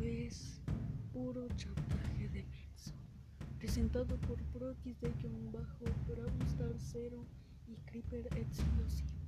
es puro chantaje de menso. Presentado por ProXD-Bajo, Bravostar 0 y Creeper Explosive.